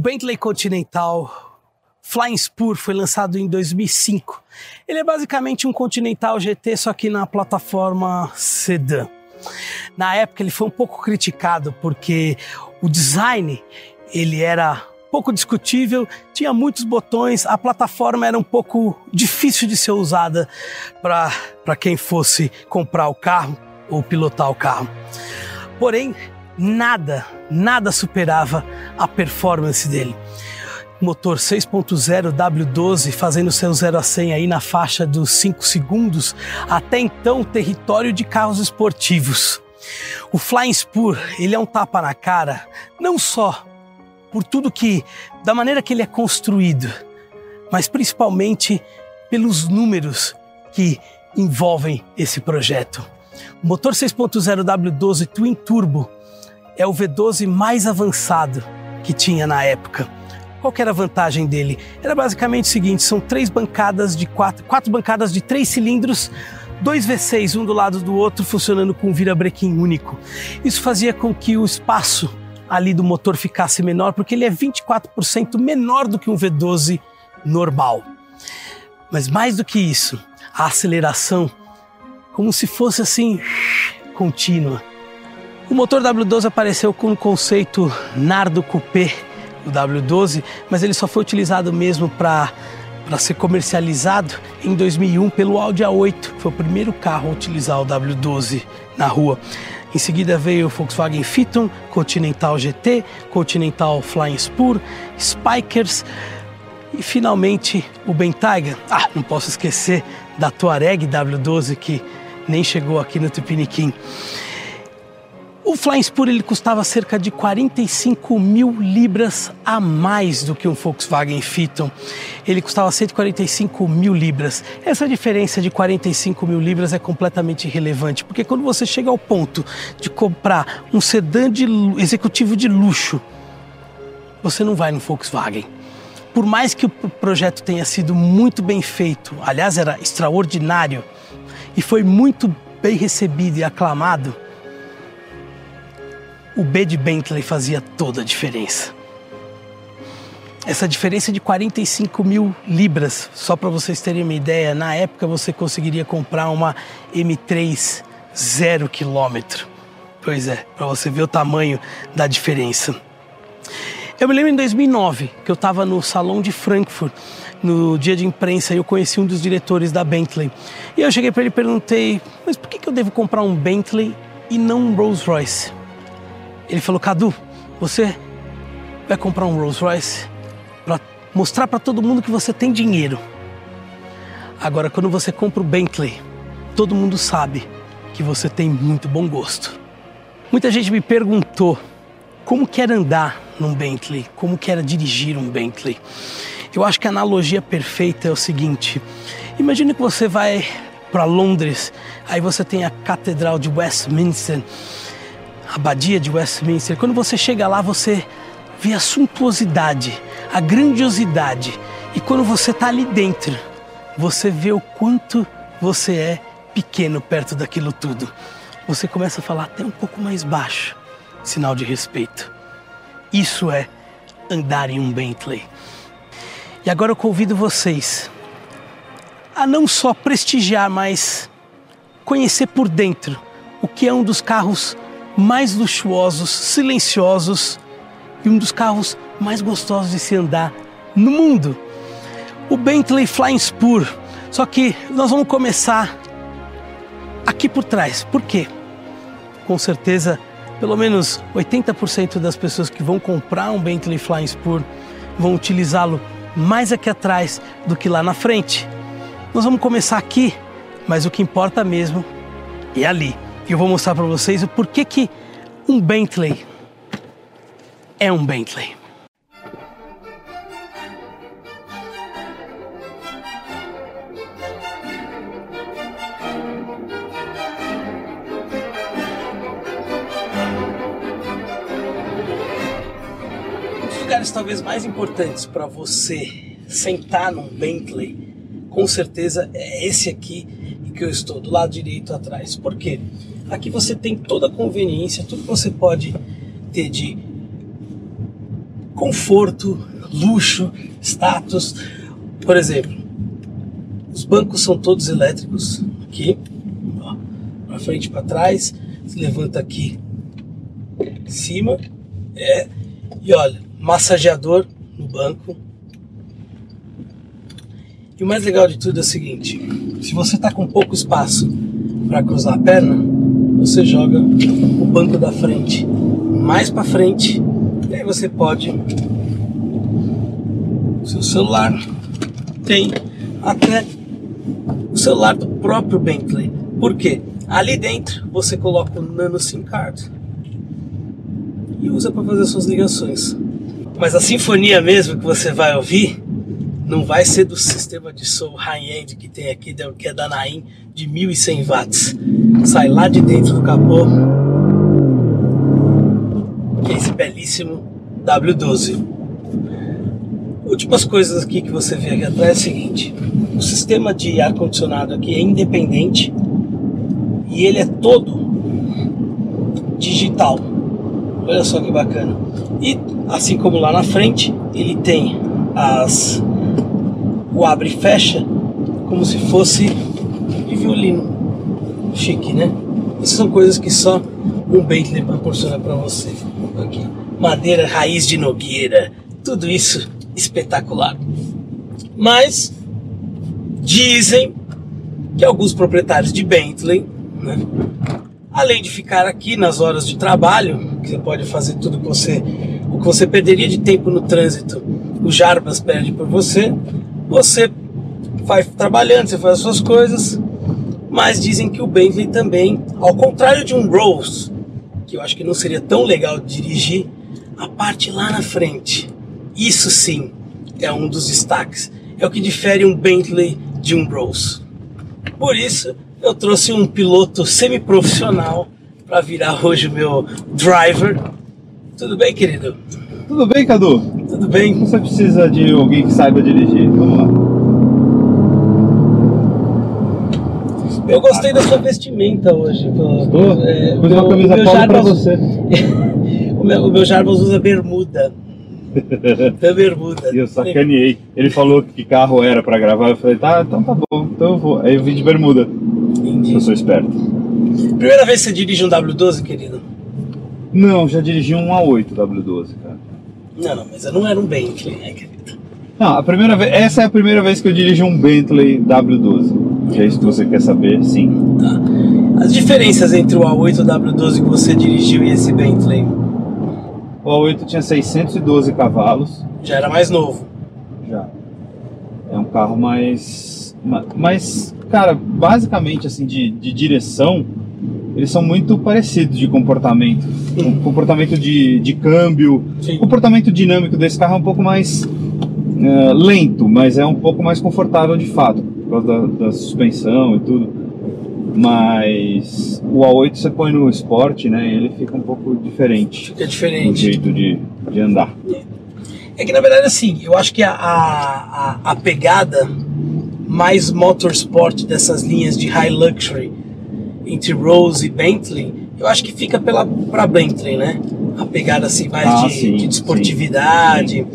Bentley Continental Flying Spur foi lançado em 2005. Ele é basicamente um Continental GT, só que na plataforma sedã. Na época ele foi um pouco criticado porque o design ele era pouco discutível, tinha muitos botões, a plataforma era um pouco difícil de ser usada para quem fosse comprar o carro ou pilotar o carro. Porém, nada, nada superava a performance dele. Motor 6.0 W12 fazendo seu 0 a 100 aí na faixa dos 5 segundos, até então território de carros esportivos. O Flying Spur, ele é um tapa na cara, não só por tudo que, da maneira que ele é construído, mas principalmente pelos números que envolvem esse projeto. O motor 6.0 W12 Twin Turbo é o V12 mais avançado que tinha na época. Qual era a vantagem dele? Era basicamente o seguinte: são três bancadas de quatro, quatro bancadas de três cilindros, dois V6 um do lado do outro, funcionando com um virabrequim único. Isso fazia com que o espaço ali do motor ficasse menor, porque ele é 24% menor do que um V12 normal. Mas mais do que isso, a aceleração, como se fosse assim, contínua. O motor W12 apareceu com o conceito Nardo Coupé, o W12, mas ele só foi utilizado mesmo para para ser comercializado em 2001 pelo Audi A8, foi o primeiro carro a utilizar o W12 na rua. Em seguida veio o Volkswagen Phaeton, Continental GT, Continental Flying Spur, Spikers e finalmente o Bentayga. Ah, não posso esquecer da Touareg W12 que nem chegou aqui no Tupiniquim. O Flying Spur ele custava cerca de 45 mil libras a mais do que um Volkswagen Phaeton. Ele custava 145 mil libras. Essa diferença de 45 mil libras é completamente irrelevante, porque quando você chega ao ponto de comprar um sedã de executivo de luxo, você não vai no Volkswagen. Por mais que o projeto tenha sido muito bem feito, aliás, era extraordinário e foi muito bem recebido e aclamado, o B de Bentley fazia toda a diferença. Essa diferença de 45 mil libras, só para vocês terem uma ideia, na época você conseguiria comprar uma M3 zero quilômetro. Pois é, para você ver o tamanho da diferença. Eu me lembro em 2009 que eu estava no salão de Frankfurt, no dia de imprensa, e eu conheci um dos diretores da Bentley. E eu cheguei para ele e perguntei: mas por que, que eu devo comprar um Bentley e não um Rolls Royce? Ele falou: Cadu, você vai comprar um Rolls Royce para mostrar para todo mundo que você tem dinheiro. Agora, quando você compra o Bentley, todo mundo sabe que você tem muito bom gosto. Muita gente me perguntou como que era andar num Bentley, como que era dirigir um Bentley. Eu acho que a analogia perfeita é o seguinte: imagine que você vai para Londres, aí você tem a Catedral de Westminster abadia de Westminster, quando você chega lá, você vê a suntuosidade, a grandiosidade. E quando você está ali dentro, você vê o quanto você é pequeno perto daquilo tudo. Você começa a falar até um pouco mais baixo, sinal de respeito. Isso é andar em um Bentley. E agora eu convido vocês a não só prestigiar, mas conhecer por dentro o que é um dos carros mais luxuosos, silenciosos e um dos carros mais gostosos de se andar no mundo. O Bentley Flying Spur. Só que nós vamos começar aqui por trás. Por quê? Com certeza, pelo menos 80% das pessoas que vão comprar um Bentley Flying Spur vão utilizá-lo mais aqui atrás do que lá na frente. Nós vamos começar aqui, mas o que importa mesmo é ali. E eu vou mostrar para vocês o porquê que um Bentley é um Bentley. Lugares talvez mais importantes para você sentar num Bentley, com certeza é esse aqui que eu estou, do lado direito atrás. Por quê? Aqui você tem toda a conveniência, tudo que você pode ter de conforto, luxo, status. Por exemplo, os bancos são todos elétricos aqui, para frente e para trás. Se levanta aqui em cima, é, e olha, massageador no banco. E o mais legal de tudo é o seguinte: se você está com pouco espaço para cruzar a perna, você joga o banco da frente mais para frente e aí você pode seu celular tem até o celular do próprio Bentley. Por quê? Ali dentro você coloca o nano SIM card e usa para fazer suas ligações. Mas a sinfonia mesmo que você vai ouvir não vai ser do sistema de som high-end que tem aqui, que é da Naim, de 1100 watts. Sai lá de dentro do capô, que é esse belíssimo W12. Últimas coisas aqui que você vê aqui atrás é o seguinte: o sistema de ar-condicionado aqui é independente e ele é todo digital. Olha só que bacana. E assim como lá na frente, ele tem as o abre e fecha como se fosse de violino. Chique, né? Essas são coisas que só um Bentley proporciona para você. Aqui. Madeira raiz de nogueira, tudo isso espetacular. Mas dizem que alguns proprietários de Bentley, né, além de ficar aqui nas horas de trabalho, que você pode fazer tudo que você, o que você perderia de tempo no trânsito, o Jarbas perde por você, você vai trabalhando, você faz as suas coisas, mas dizem que o Bentley também, ao contrário de um Rolls, que eu acho que não seria tão legal dirigir, a parte lá na frente, isso sim é um dos destaques, é o que difere um Bentley de um Rolls. Por isso, eu trouxe um piloto semi-profissional para virar hoje o meu driver. Tudo bem, querido? Tudo bem, Cadu? Tudo bem. Você precisa de alguém que saiba dirigir. Vamos lá. Eu gostei da sua vestimenta hoje. Gostou? É, Pus uma camisa o meu polo você. o, meu, o meu Jarbas usa bermuda. Da bermuda. E eu sacaneei. Ele falou que carro era pra gravar. Eu falei, tá, então tá bom. Então eu vou. Aí eu vim de bermuda. Entendi. Eu sou esperto. Primeira vez que você dirige um W12, querido? Não, já dirigi um A8 W12, cara. Não, não, mas eu não era um Bentley, né, querido? Não, a primeira vez, essa é a primeira vez que eu dirigi um Bentley W12. Se é isso que você quer saber, sim. Tá. As diferenças entre o A8 e o W12 que você dirigiu e esse Bentley O A8 tinha 612 cavalos. já era mais novo. Já. É um carro mais. ma- Mas, cara, basicamente assim, de, de direção, eles são muito parecidos de comportamento. O comportamento de, de câmbio. Sim. O comportamento dinâmico desse carro é um pouco mais eh, lento, mas é um pouco mais confortável de fato, por causa da, da suspensão e tudo. Mas o A8 você põe no esporte, né? Ele fica um pouco diferente Fica diferente. jeito de, de andar. É que na verdade assim, eu acho que a, a, a- a pegada mais motorsport dessas linhas de high luxury entre Rolls e Bentley, eu acho que fica pela pra Bentley, né? A pegada assim mais Ah, de, sim, de desportividade.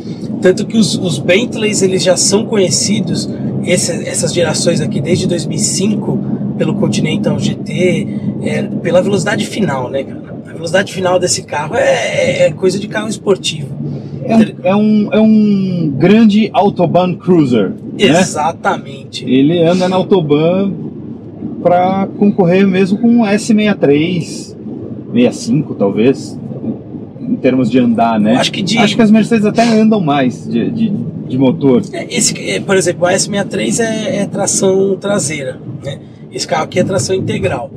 Tanto que os, os Bentleys eles já são conhecidos, esse- essas gerações aqui desde 2005, pelo Continental GT, é, pela velocidade final, né, cara? A velocidade final desse carro é, é coisa de carro esportivo. É, um- é um, é um grande Autobahn Cruiser. Né? Exatamente. Ele anda na Autobahn para concorrer mesmo com um S63, 65 talvez, em termos de andar, né? Acho que de- Acho que as Mercedes até andam mais de, de, de motor. É, Esse, é, por exemplo, a S63 é, é tração traseira, né? Esse carro aqui é tração integral.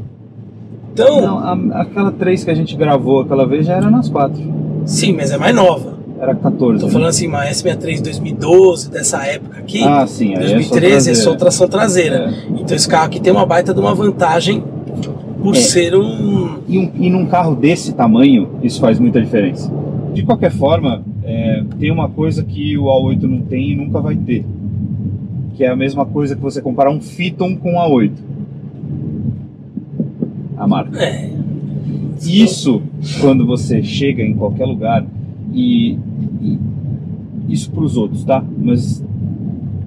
Então, Não, a- aquela 3 que a gente gravou aquela vez já era nas 4. sim, mas é mais nova. Era 14. Tô né? falando assim, uma S63 2012, dessa época aqui. Ah, sim, aí é só 2013 é só traseira. tração traseira. Então esse carro aqui tem uma baita de uma vantagem por É. ser um. E, um- e num carro desse tamanho, isso faz muita diferença. De qualquer forma, é, tem uma coisa que o A8 não tem e nunca vai ter. Que é a mesma coisa que você comparar um Phaeton com um A8. A marca. É. Isso, quando você chega em qualquer lugar e, e isso para os outros, tá? Mas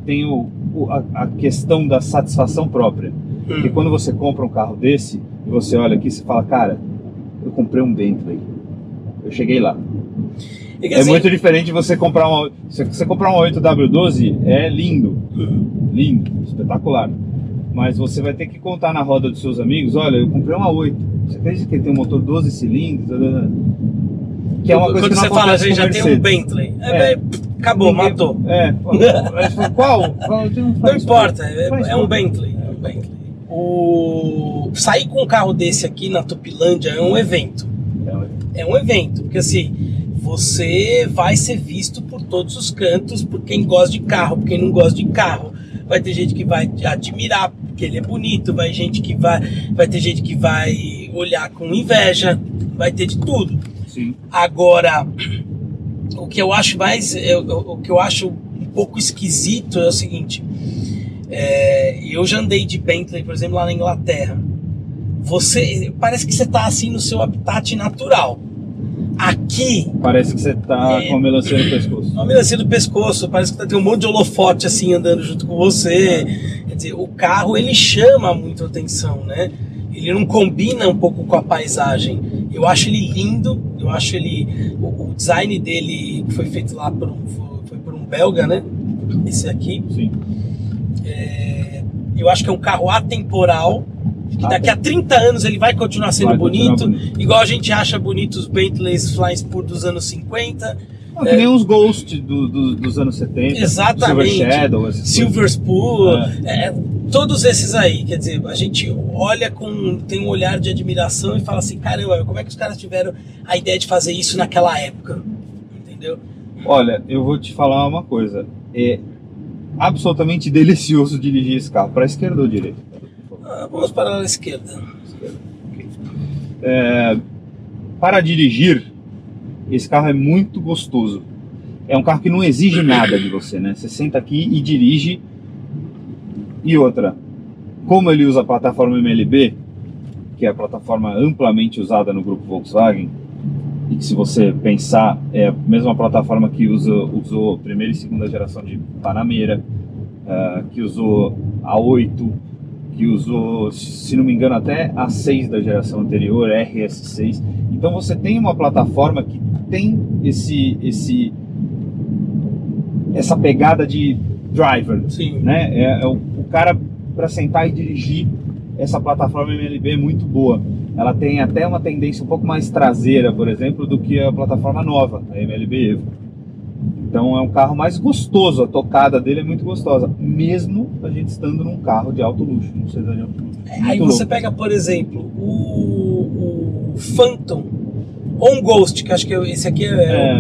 tem o, o- a, a questão da satisfação própria. Porque quando você compra um carro desse e você olha aqui, você fala, cara, eu comprei um Bentley. Eu cheguei lá. Que É assim, muito diferente de você comprar uma. Se você comprar uma 8W12, é lindo. Lindo, espetacular. Mas você vai ter que contar na roda dos seus amigos, olha, eu comprei uma 8. Você acredita que ele tem um motor 12 cilindros? Que é uma coisa quando que você fala, a gente com já tem um. Bentley. É, É. é, acabou, Ninguém- matou. É. Qual? Qual? Um Não importa, é, é um. Bentley. É um Bentley. O... Sair com um carro desse aqui na Tupilândia é um evento. É um- É evento, porque assim, você vai ser visto por todos os cantos, por quem gosta de carro, por quem não gosta de carro. Vai ter gente que vai admirar porque ele é bonito, vai gente que vai, vai ter gente que vai olhar com inveja, vai ter de tudo. Sim. Agora, o que eu acho mais, o que eu acho um pouco esquisito é o seguinte: é, eu já andei de Bentley, por exemplo, lá na Inglaterra. Você parece que você está assim no seu habitat natural. Aqui, Parece que você tá É. com a melancia no pescoço. a melancia do pescoço, parece que tá- tem um monte de holofote assim andando junto com você. Quer dizer, o carro ele chama muito atenção, né? Ele não combina um pouco com a paisagem. Eu acho ele lindo, eu acho ele. O, o design dele foi feito lá por um, foi- foi por um belga, né? Esse aqui. Sim. Eu acho que é um carro atemporal. Que daqui a 30 anos ele vai continuar sendo Vai continuar bonito, bonito. igual a gente acha bonito os Bentleys Flying Spur dos anos 50. Ah, que nem uns Ghost do- do- dos anos 70. Exatamente. Silver Shadow, Silver Spoon, É. é, todos esses aí, quer dizer, a gente olha com tem um olhar de admiração e fala assim, caramba, como é que os caras tiveram a ideia de fazer isso naquela época? Entendeu? Olha, eu vou te falar uma coisa. É absolutamente delicioso dirigir esse carro. Para a esquerda ou direita? Ah, vamos para a esquerda. É, para dirigir, esse carro é muito gostoso. É um carro que não exige nada de você, né? Você senta aqui e dirige. E outra, como ele usa a plataforma MLB, que é a plataforma amplamente usada no grupo Volkswagen, e que se você pensar é a mesma plataforma que usa, usou primeira e segunda geração de Panamera, ah, que usou a 8, que usou, se não me engano, até a 6 da geração anterior, RS6. Então você tem uma plataforma que tem esse, esse, essa pegada de driver, Sim. né? É, é o, o cara para sentar e dirigir essa plataforma MLB é muito boa. Ela tem até uma tendência um pouco mais traseira, por exemplo, do que a plataforma nova, a MLB Evo. Então é um carro mais gostoso, a tocada dele é muito gostosa, mesmo a gente estando num carro de alto luxo, num sedã de alto luxo. Aí Muito você louco. pega, por exemplo, o, o Phantom ou um Ghost, que acho que esse aqui é,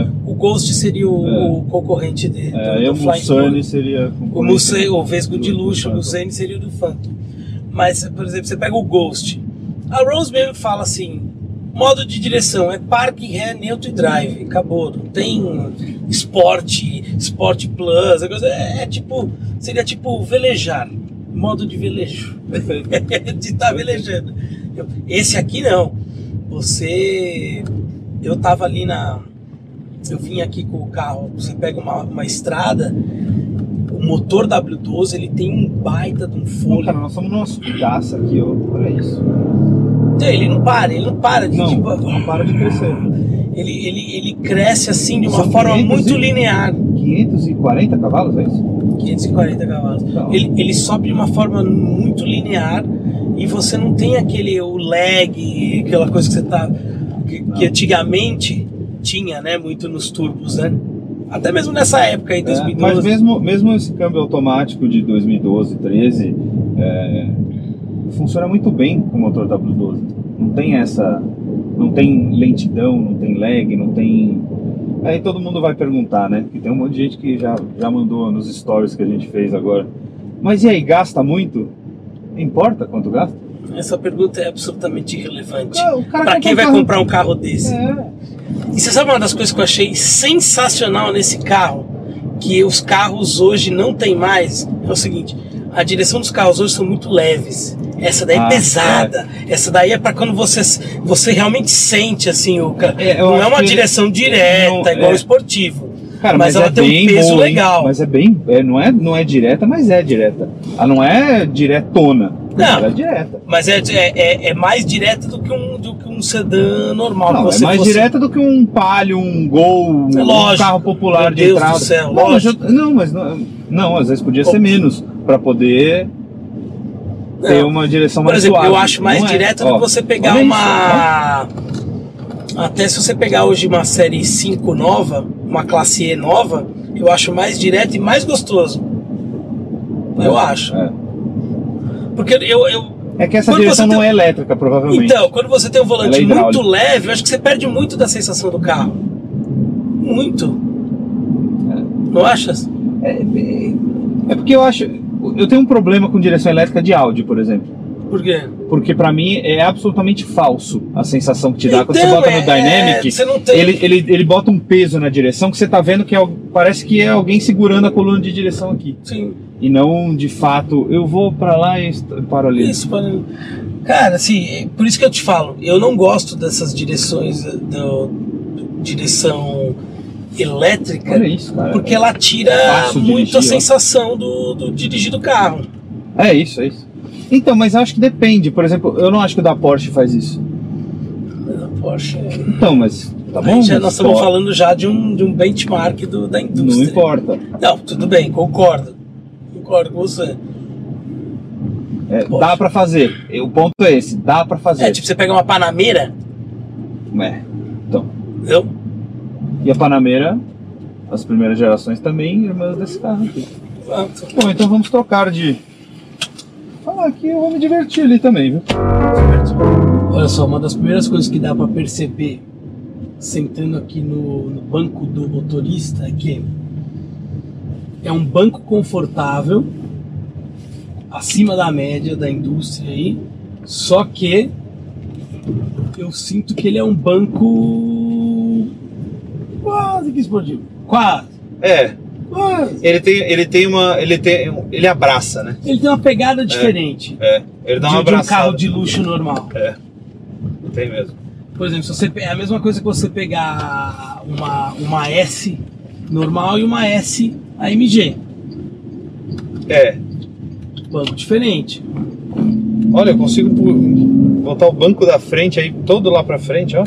É. o Ghost seria o, É. o concorrente dele. É, do- do o. Mulsanne seria O, Muse, o Vesgo de do- do luxo, o. Musane seria o do Phantom. Mas, por exemplo, você pega o Ghost. A Rose mesmo fala assim: modo de direção é parque, ré, neutro e drive. Acabou. Não tem esporte, Sport Plus. coisa- É, é tipo. Seria tipo velejar. Modo de velejo. de estar velejando. Eu- Esse aqui não. Você. Eu tava ali na. Eu vim aqui com o carro. Você pega uma, uma estrada. O motor W12 ele tem um baita de um fôlego. cara, nós estamos numa subidaça aqui, ó. Olha isso. Ele não para, ele não para de Não, tipo, não para de crescer. ele, ele, ele cresce assim de uma São forma 500 muito e- linear. 540 cavalos, é isso? 540 cavalos. Então. Ele, ele sobe de uma forma muito linear e você não tem aquele o lag, aquela coisa que você tá. Que, antigamente tinha, né? Muito nos turbos, né? Até mesmo nessa época aí, É, 2012. mas mesmo, mesmo esse câmbio automático de 2012, 13, é, funciona muito bem com o motor W12. Não tem essa. Não tem lentidão, não tem lag, não tem. Aí todo mundo vai perguntar, né? Porque tem um monte de gente que já, já mandou nos stories que a gente fez agora. Mas e aí, gasta muito? Importa quanto gasta? Essa pergunta é absolutamente irrelevante. Compra quem vai comprar um carro desse? É. E você sabe uma das coisas que eu achei sensacional nesse carro? Que os carros hoje não tem mais? É o seguinte: a direção dos carros hoje são muito leves. Essa daí é Ah, pesada. Essa daí é para quando você, você realmente sente assim o É, Não é uma direção direta, não- igual é. o esportivo. Cara, Mas mas, ela é tem um peso legal. Mas é bem. é, não, é, não é direta, mas é direta. Ela não é diretona. Não. É direta. Mas é, é, é- é mais direta do que um, do que um sedã normal. Não, é mais fosse- direta do que um Palio, um Gol, um, É lógico. carro popular Meu de Deus entrada. do céu, não, mas não, mas não, não, às vezes podia ser Bom. menos pra poder ter uma direção Por mais exemplo, suave. eu acho mais é. direto Ó, do que você pegar uma. Até se você pegar hoje uma série 5 nova, uma classe E nova, eu acho mais direto e mais gostoso. isso. Eu acho. É. Porque eu. eu É que essa direção não tem- é elétrica, provavelmente. então, quando você tem um volante Ela é muito leve, eu acho que você perde muito da sensação do carro. Muito. Não achas? É, é- é porque eu acho. Eu tenho um problema com direção elétrica de áudio, por exemplo. Por quê? Porque pra mim é absolutamente falso a sensação que te dá. Quando você Então, bota é- no Dynamic, é, você não tem- ele, ele, ele bota um peso na direção que você tá vendo que é, parece que é alguém segurando a coluna de direção aqui. Sim. E não de fato, eu vou pra lá e paro ali. Isso, mano. Cara, assim, é por isso que eu te falo, eu não gosto dessas direções eh, do, do- direção elétrica, isso, cara. porque ela tira muito a dirigir, ó. sensação do, do dirigir do carro. É isso, é isso. Então, mas eu acho que depende. Por exemplo, eu não acho que o da Porsche faz isso. Porsche. Então, mas tá Aí bom? já mas nós estamos falando já de um, de um benchmark do, da indústria. Não importa. Não, tudo bem, concordo. Concordo com você. É, dá pra fazer. O ponto é esse, dá pra fazer. É, tipo, você pega uma Panameira, É. Então. entendeu? E a Panamera, as primeiras gerações também, irmãs desse carro aqui. Pronto. Bom, então vamos trocar de. Falar aqui, eu vou me divertir ali também, viu? Olha só, uma das primeiras coisas que dá pra perceber sentando aqui no, no banco do motorista é que é um banco confortável, acima da média da indústria aí, só que eu sinto que ele é um banco quase que esportivo. Quase, É, ele tem, ele tem uma. Ele tem. Ele abraça, né? Ele tem uma pegada diferente É. Ele dá uma de um abraçada. carro de luxo normal. Tem mesmo. Por exemplo, se você, é a mesma coisa que você pegar uma, uma S normal e uma S AMG. É. Banco diferente. Olha, eu consigo botar o banco da frente aí, todo lá pra frente, ó.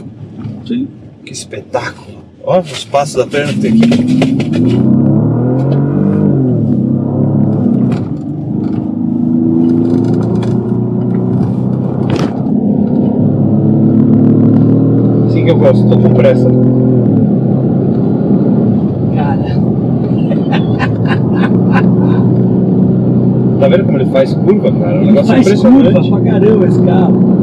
Sim. Que espetáculo. Ó, os passos da perna que tem aqui. Que eu gosto, tô com pressa. Cara, Tá vendo como ele faz curva, cara? É um ele negócio faz curva impressionante. pra caramba esse carro.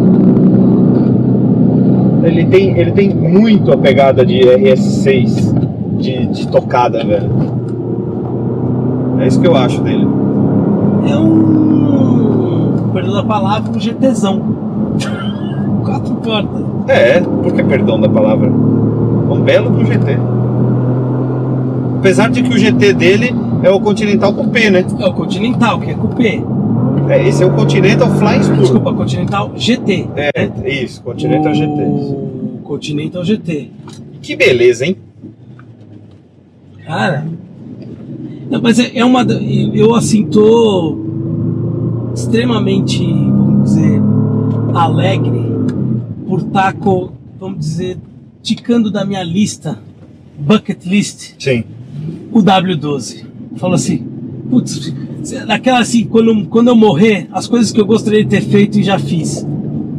Ele tem, ele tem muito a pegada de RS6 de, de tocada, velho. É isso que eu acho dele. É um. Perdão a palavra, um GTzão. Quatro portas. É, por que perdão da palavra? Um belo pro GT. Apesar de que o GT dele é o Continental Coupé, né? É o Continental, que é coupé. É, esse é o Continental Flying Spur. Desculpa, Continental GT. É, isso, Continental GT. O Continental GT. Que beleza, hein? Cara. Não, mas é, é uma. Eu assim tô extremamente, vamos dizer, alegre por estar, co- vamos dizer, ticando da minha lista, bucket list, Sim. o W12. Falou assim, putz, naquela assim, quando, quando eu morrer, as coisas que eu gostaria de ter feito e já fiz.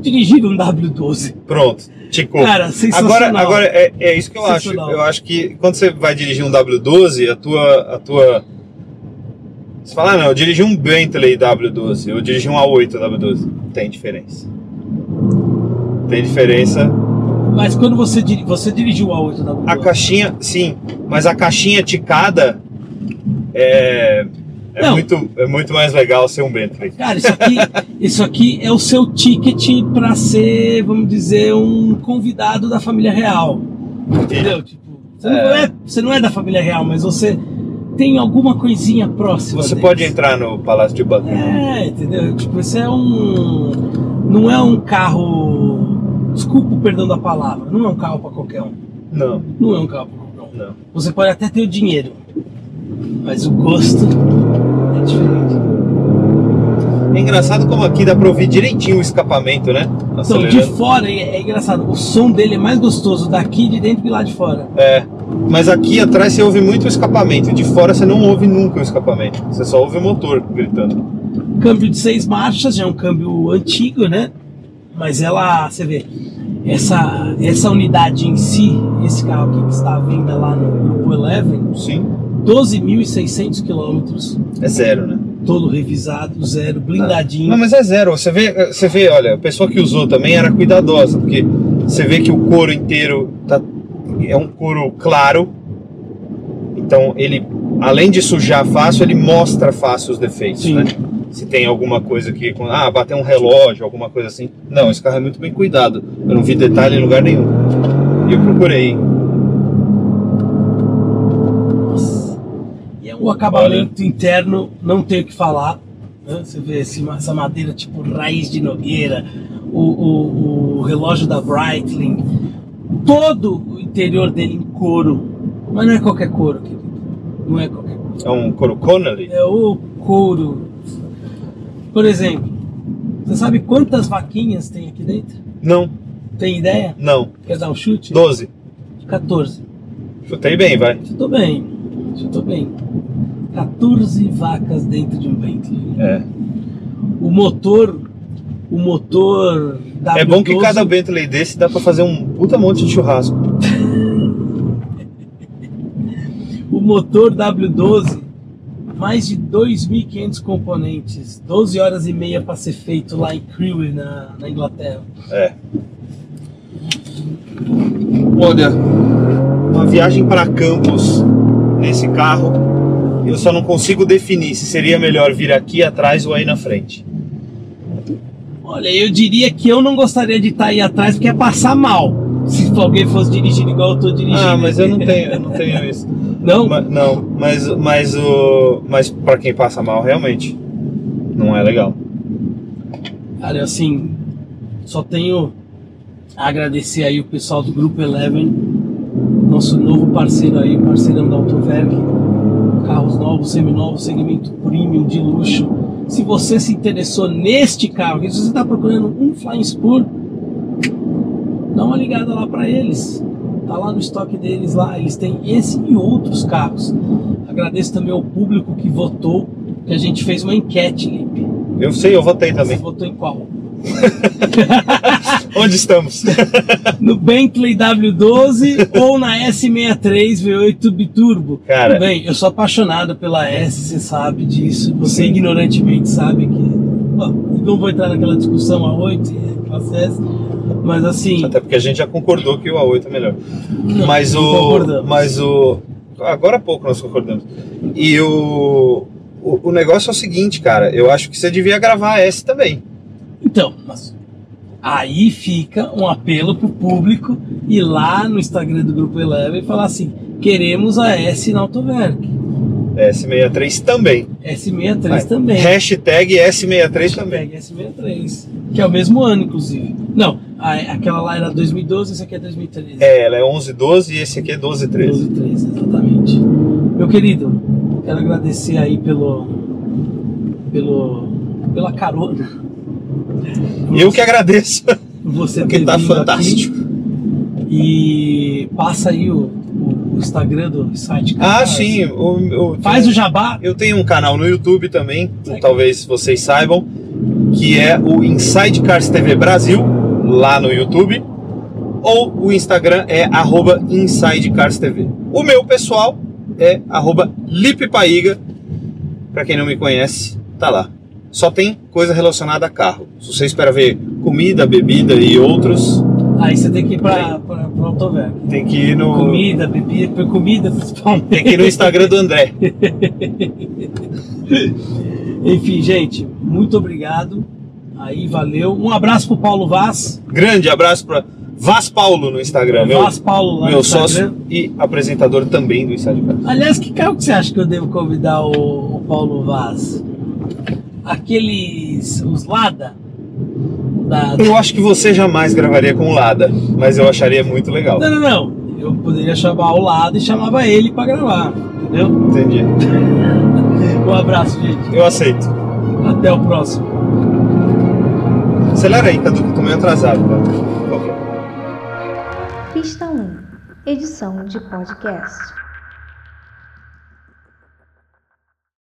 Dirigir um W12. Pronto, ticou. Cara, sensacional. Agora, agora é, é isso que eu acho. Eu acho que quando você vai dirigir um W12, a tua. A tua... Você fala, ah, não, eu dirigi um Bentley W12, eu dirigi um A8 W12. Tem diferença. Tem diferença. Mas quando você, você dirigiu o A8 W12. A caixinha, sim, mas a caixinha ticada é. É Não. muito, é muito mais legal ser um Bentley. Cara, isso aqui, isso aqui é o seu ticket pra ser, vamos dizer, um convidado da família real. Entendeu? Tipo, você, Não, É. é, você não é da família real, mas você tem alguma coisinha próxima. Você deles. pode entrar no Palácio de Buckingham. É, entendeu? Tipo, esse é um. Não é um carro. Desculpa o perdão da palavra, não é um carro pra qualquer um. Não, Não é um carro pra qualquer um. Não. Você pode até ter o dinheiro, mas o gosto é diferente. É engraçado como aqui dá pra ouvir direitinho o escapamento, né? Então, de fora é, é engraçado, o som dele é mais gostoso daqui de dentro que lá de fora. É. Mas aqui atrás você ouve muito o escapamento. De fora você não ouve nunca o escapamento. Você só ouve o motor gritando. Câmbio de seis marchas, já é um câmbio antigo, né? Mas ela, você vê, essa, essa unidade em si, esse carro aqui que está à venda lá no Grupo Eleven, Sim. 12.600 quilômetros, É zero, né? todo revisado, zero, blindadinho. Não, mas é zero. Você vê, você vê, olha, a pessoa que usou também era cuidadosa, porque você vê que o couro inteiro tá, é um couro claro. Então ele, além de sujar fácil, ele mostra fácil os defeitos, Sim. né? Se tem alguma coisa que, ah, bater um relógio, alguma coisa assim. Não, esse carro é muito bem cuidado. Eu não vi detalhe em lugar nenhum. E eu procurei. E é um acabamento interno, não tem o que falar. né? Você vê esse- essa madeira tipo raiz de nogueira, o, o- o relógio da Breitling, todo o interior dele em couro. Mas não é qualquer couro, querido. Não é qualquer couro. É um couro Connelly? É o couro. Por exemplo, você sabe quantas vaquinhas tem aqui dentro? Não, Tem ideia? não. Quer dar um chute? 12. 14. Chutei bem, vai. Chutou bem. Chutou bem. 14 vacas dentro de um Bentley. É. O motor. O motor. W12, É bom que cada Bentley desse dá pra fazer um puta monte de churrasco. O motor W12. Mais de 2.500 componentes. 12 horas e meia para ser feito lá em Crewe, na, na Inglaterra. É. Olha, uma viagem para Campos nesse carro, eu só não consigo definir se seria melhor vir aqui atrás ou aí na frente. Olha, eu diria que eu não gostaria de estar aí atrás porque é passar mal. Se alguém fosse dirigindo igual eu tô dirigindo. Ah, mas eu não tenho, eu não tenho isso. Não? Ma- não, mas mas o mas para quem passa mal realmente não é legal. Cara, eu, assim, só tenho a agradecer aí o pessoal do Grupo Eleven, nosso novo parceiro aí, parceirão da Autoverk, carros novos, seminovos, segmento premium de luxo. Se você se interessou neste carro, se você está procurando um Flying Spur, dá uma ligada lá para eles. Tá lá no estoque deles lá, eles têm esse e outros carros. Agradeço também ao público que votou, que a gente fez uma enquete, Lipe. Eu sei, eu votei Você também. votou em qual? Onde estamos? no Bentley W12 ou na S63 V8 Biturbo. Cara. Tudo bem, eu sou apaixonado pela S, você sabe disso. Você Sim. ignorantemente sabe que. Bom, não vou entrar naquela discussão a 8 e classe S, mas assim. Até porque a gente já concordou que o A8 é melhor. não, mas o mas o agora há pouco nós concordamos. E o, o o negócio é o seguinte, cara, eu acho que você devia gravar a S também. Então, mas aí fica um apelo pro público ir lá no Instagram do Grupo Eleven e falar assim: queremos a S na Autoverk. S63 também. S63 Vai. também. Hashtag S63 também. Pega S63, que é o mesmo ano, inclusive. Não, a- aquela lá era 2012, esse aqui é 2013. É, ela é 11, 12 e esse aqui é 12, 13. 12, 13, exatamente. Meu querido, quero agradecer aí pelo. pelo. pela carona. Eu que agradeço. Você Porque tá fantástico. aqui. E passa aí o, o- Instagram do site. Ah, sim. O, o- Faz o jabá. Eu tenho um canal no YouTube também, Legal. talvez vocês saibam, que é o Inside Cars TV Brasil, lá no YouTube, ou o Instagram é arroba Inside Cars TV. O meu pessoal é arroba Lipe Paiga, pra quem não me conhece, tá lá. Só tem coisa relacionada a carro. Se você espera ver comida, bebida e outros, Aí você tem que ir pra, pra, pra Autoverk. tem que ir no, Comida, bebida, comida principalmente. tem que ir no Instagram do André. Enfim, gente, muito obrigado. Aí, valeu. Um abraço pro Paulo Vaz. Grande abraço pra Vaz Paulo no Instagram, meu, Vaz Paulo lá meu no Instagram. sócio e apresentador também do Cars. Aliás, que carro que você acha que eu devo convidar o, o Paulo Vaz? Aqueles. os Lada? Da- Eu acho que você jamais gravaria com o Lada, mas eu acharia muito legal. Não, não, não. Eu poderia chamar ao lado e chamava ele pra gravar, entendeu? Entendi. Um abraço, gente. Eu aceito. Até o próximo. Acelera aí, Cadu, que eu tô meio atrasado, favor. Pista 1 Edição de podcast.